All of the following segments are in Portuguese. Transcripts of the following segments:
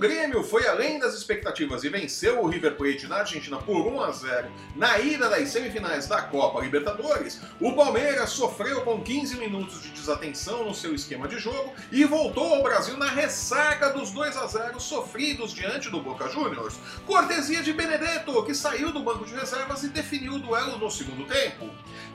Grêmio foi além das expectativas e venceu o River Plate na Argentina por 1 a 0 na ida das semifinais da Copa Libertadores, o Palmeiras sofreu com 15 minutos de desatenção no seu esquema de jogo e voltou ao Brasil na ressaca dos 2 a 0 sofridos diante do Boca Juniors. Cortesia de Benedetto, que saiu do banco de reservas e definiu o duelo no segundo tempo.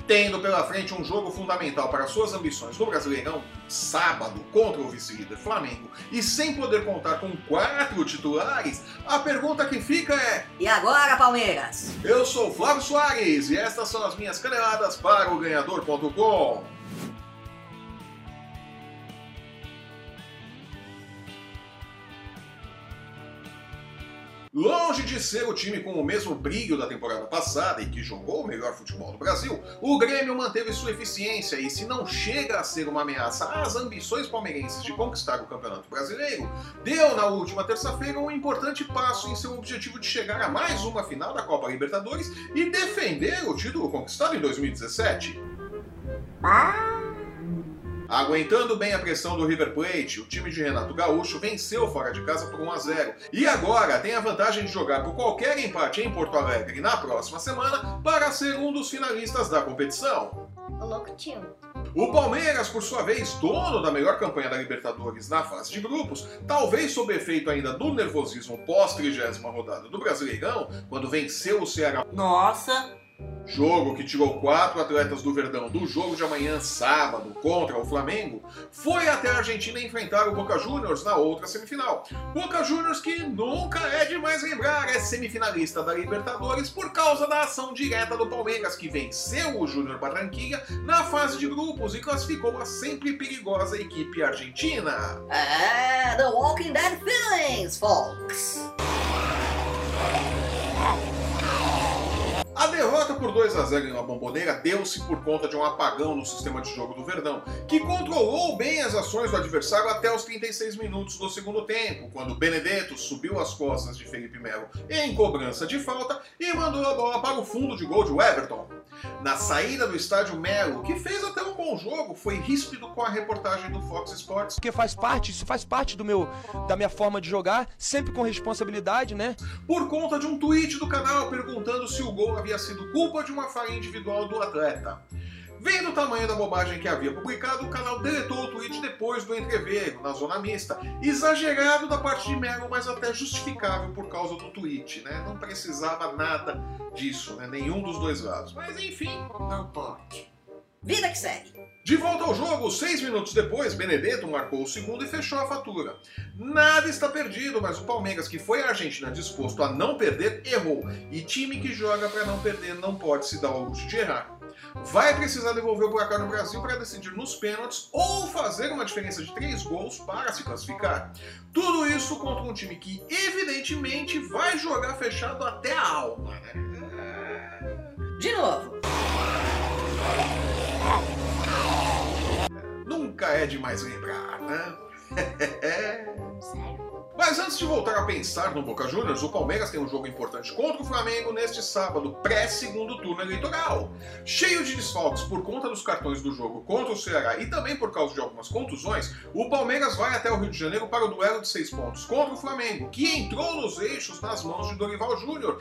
Tendo pela frente um jogo fundamental para suas ambições no Brasileirão, sábado contra o vice-líder Flamengo, e sem poder contar com quatro titulares, a pergunta que fica é: E agora, Palmeiras? Eu sou Flávio Soares e estas são as minhas caneladas para o Ganhador.com. Longe de ser o time com o mesmo brilho da temporada passada e que jogou o melhor futebol do Brasil, o Grêmio manteve sua eficiência e, se não chega a ser uma ameaça às ambições palmeirenses de conquistar o Campeonato Brasileiro, deu na última terça-feira um importante passo em seu objetivo de chegar a mais uma final da Copa Libertadores e defender o título conquistado em 2017. Ah. Aguentando bem a pressão do River Plate, o time de Renato Gaúcho venceu fora de casa por 1 a 0 e agora tem a vantagem de jogar por qualquer empate em Porto Alegre na próxima semana para ser um dos finalistas da competição. Ô louco tio. O Palmeiras, por sua vez, dono da melhor campanha da Libertadores na fase de grupos, talvez sob efeito ainda do nervosismo pós-trigésima rodada do Brasileirão, quando venceu o Ceará Nossa, Jogo que tirou quatro atletas do Verdão do jogo de amanhã, sábado, contra o Flamengo, foi até a Argentina enfrentar o Boca Juniors na outra semifinal. Boca Juniors que nunca é demais lembrar, é semifinalista da Libertadores por causa da ação direta do Palmeiras, que venceu o Júnior Barranquilla na fase de grupos e classificou a sempre perigosa equipe argentina. é The Walking Dead Feelings, folks. Por 2 a 0 em La Bombonera deu-se por conta de um apagão no sistema de jogo do Verdão, que controlou bem as ações do adversário até os 36 minutos do segundo tempo, quando Benedetto subiu as costas de Felipe Melo em cobrança de falta e mandou a bola para o fundo de gol de Everton. Na saída do estádio Melo, que fez até um bom jogo, foi ríspido com a reportagem do Fox Sports porque faz parte, isso faz parte do meu da minha forma de jogar, sempre com responsabilidade, né? por conta de um tweet do canal perguntando se o gol havia sido culpa de uma falha individual do atleta. Vendo o tamanho da bobagem que havia publicado, o canal deletou o tweet depois do entreveiro, na zona mista. Exagerado da parte de Melo, mas até justificável por causa do tweet, né? Não precisava nada disso, né? Nenhum dos dois lados. Mas enfim, Não pode. Vida que segue. de volta ao jogo, seis minutos depois, Benedetto marcou o segundo e fechou a fatura. Nada está perdido, mas o Palmeiras, que foi à Argentina disposto a não perder, errou. E time que joga para não perder não pode se dar ao luxo de errar. Vai precisar devolver o placar no Brasil para decidir nos pênaltis ou fazer uma diferença de três gols para se classificar. Tudo isso contra um time que, evidentemente, vai jogar fechado até a alma, né? De novo. Nunca é demais lembrar, né? Mas antes de voltar a pensar no Boca Juniors, o Palmeiras tem um jogo importante contra o Flamengo neste sábado, pré-segundo turno eleitoral. Cheio de desfalques por conta dos cartões do jogo contra o Ceará e também por causa de algumas contusões, o Palmeiras vai até o Rio de Janeiro para o duelo de seis pontos contra o Flamengo, que entrou nos eixos nas mãos de Dorival Júnior.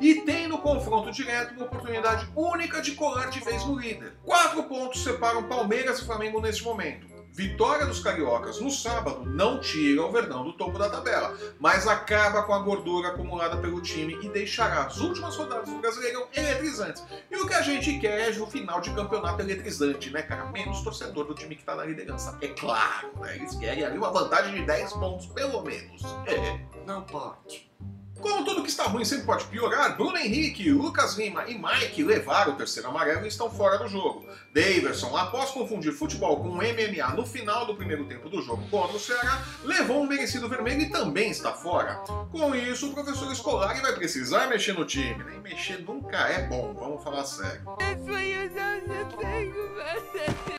E tem no confronto direto uma oportunidade única de colar de vez no líder. Quatro pontos separam Palmeiras e Flamengo neste momento. Vitória dos cariocas no sábado não tira o Verdão do topo da tabela, mas acaba com a gordura acumulada pelo time e deixará as últimas rodadas do Brasileirão eletrizantes. E o que a gente quer é o final de campeonato eletrizante, né, cara? Menos torcedor do time que tá na liderança. É claro, né? Eles querem ali uma vantagem de 10 pontos, pelo menos. É. Não pode. Que está ruim sempre pode piorar, Bruno Henrique, Lucas Lima e Mike levaram o terceiro amarelo e estão fora do jogo. Daverson, após confundir futebol com MMA no final do primeiro tempo do jogo contra o Ceará, levou um merecido vermelho e também está fora. Com isso, o professor Scolari vai precisar mexer no time, né? E mexer nunca é bom, vamos falar sério.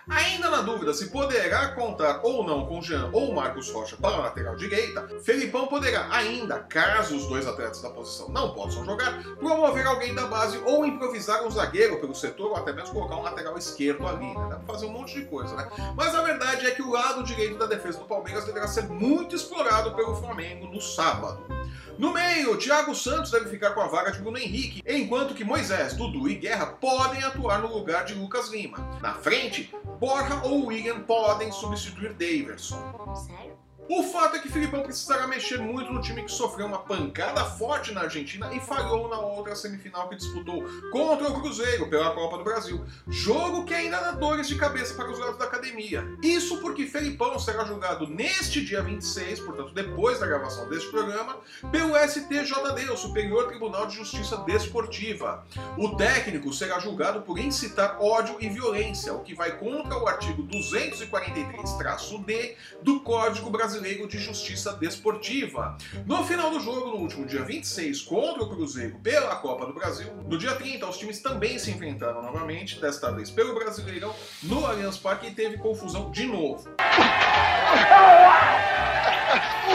Ainda na dúvida se poderá contar ou não com Jean ou Marcos Rocha para a lateral direita, Felipão poderá ainda, caso os dois atletas da posição não possam jogar, promover alguém da base ou improvisar um zagueiro pelo setor ou até mesmo colocar um lateral esquerdo ali, né? Dá pra fazer um monte de coisa, né? Mas a verdade é que o lado direito da defesa do Palmeiras deverá ser muito explorado pelo Flamengo no sábado. No meio, Thiago Santos deve ficar com a vaga de Bruno Henrique, enquanto que Moisés, Dudu e Guerra podem atuar no lugar de Lucas Lima. Na frente, Borja ou William podem substituir Daverson. Sério? O fato é que Filipão precisará mexer muito no time que sofreu uma pancada forte na Argentina e falhou na outra semifinal que disputou contra o Cruzeiro pela Copa do Brasil. Jogo que ainda dá dores de cabeça para os lados da academia. Isso porque Felipão será julgado neste dia 26, portanto depois da gravação deste programa, pelo STJD, o Superior Tribunal de Justiça Desportiva. O técnico será julgado por incitar ódio e violência, o que vai contra o artigo 243-D do Código Brasileiro de Justiça Desportiva. No final do jogo, no último dia 26, contra o Cruzeiro pela Copa do Brasil, no dia 30, os times também se enfrentaram novamente, desta vez pelo Brasileirão, no Allianz Parque e teve confusão de novo.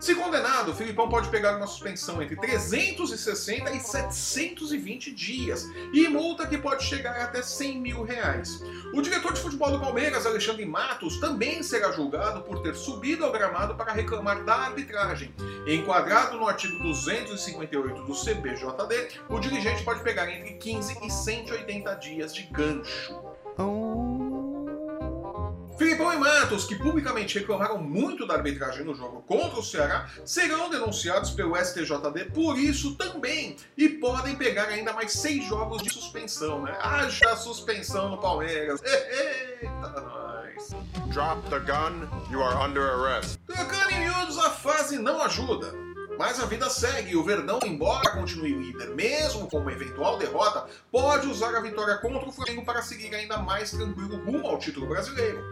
Se condenado, o Filipão pode pegar uma suspensão entre 360 e 720 dias e multa que pode chegar até 100 mil reais. O diretor de futebol do Palmeiras, Alexandre Matos, também será julgado por ter subido ao gramado para reclamar da arbitragem. Enquadrado no artigo 258 do CBJD, o dirigente pode pegar entre 15 e 180 dias de gancho. Filipão e Matos, que publicamente reclamaram muito da arbitragem no jogo contra o Ceará, serão denunciados pelo STJD por isso também e podem pegar ainda mais seis jogos de suspensão, né? Haja suspensão no Palmeiras. Eita, nós. Drop the gun, you are under arrest. Trocando em miúdos, a fase não ajuda. Mas a vida segue. O Verdão, embora continue líder, mesmo com uma eventual derrota, pode usar a vitória contra o Flamengo para seguir ainda mais tranquilo rumo ao título brasileiro.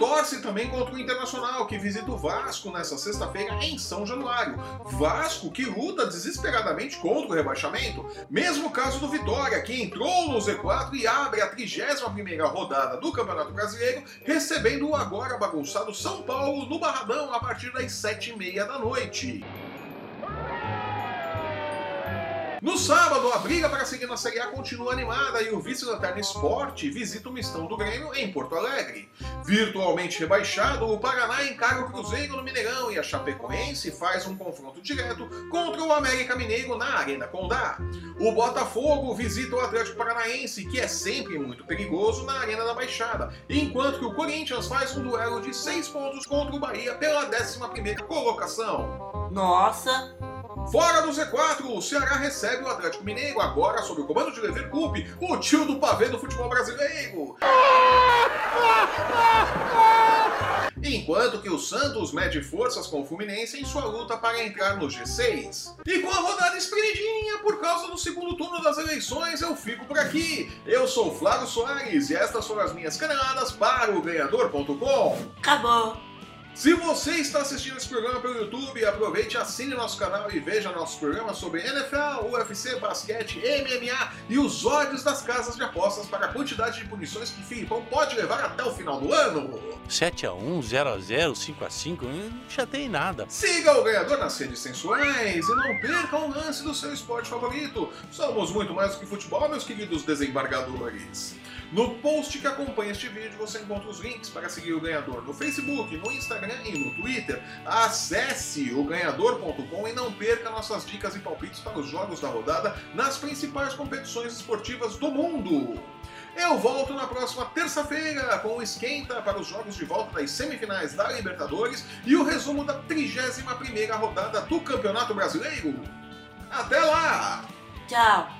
Torce também contra o Internacional, que visita o Vasco nesta sexta-feira em São Januário. Vasco que luta desesperadamente contra o rebaixamento. Mesmo caso do Vitória, que entrou no Z4 e abre a 31ª rodada do Campeonato Brasileiro, recebendo o agora bagunçado São Paulo no Barradão a partir das 7h30 da noite. No sábado, a briga para seguir na Série A continua animada e o vice-lanterna Esporte visita o mistão do Grêmio em Porto Alegre. Virtualmente rebaixado, o Paraná encara o Cruzeiro no Mineirão e a Chapecoense faz um confronto direto contra o América Mineiro na Arena Condá. O Botafogo visita o Atlético Paranaense, que é sempre muito perigoso, na Arena da Baixada, enquanto que o Corinthians faz um duelo de 6 pontos contra o Bahia pela 11ª colocação. Nossa! Fora do Z4, o Ceará recebe o Atlético Mineiro, agora sob o comando de Lever Coupe, o tio do pavê do futebol brasileiro. Enquanto que o Santos mede forças com o Fluminense em sua luta para entrar no G6. E com a rodada espremidinha por causa do segundo turno das eleições, eu fico por aqui. Eu sou Flávio Soares e estas foram as minhas caneladas para o Ganhador.com. Acabou! Se você está assistindo esse programa pelo YouTube, aproveite, assine nosso canal e veja nossos programas sobre NFL, UFC, basquete, MMA e os ódios das casas de apostas para a quantidade de punições que Filipão pode levar até o final do ano. 7x1, 0x0, 5x5, não chatei nada. Siga o ganhador nas redes sensuais e não perca um lance do seu esporte favorito. Somos muito mais do que futebol, meus queridos desembargadores. No post que acompanha este vídeo você encontra os links para seguir o ganhador no Facebook, no Instagram e no Twitter. Acesse o ganhador.com e não perca nossas dicas e palpites para os jogos da rodada nas principais competições esportivas do mundo. Eu volto na próxima terça-feira com o esquenta para os jogos de volta das semifinais da Libertadores e o resumo da 31ª rodada do Campeonato Brasileiro. Até lá! Tchau!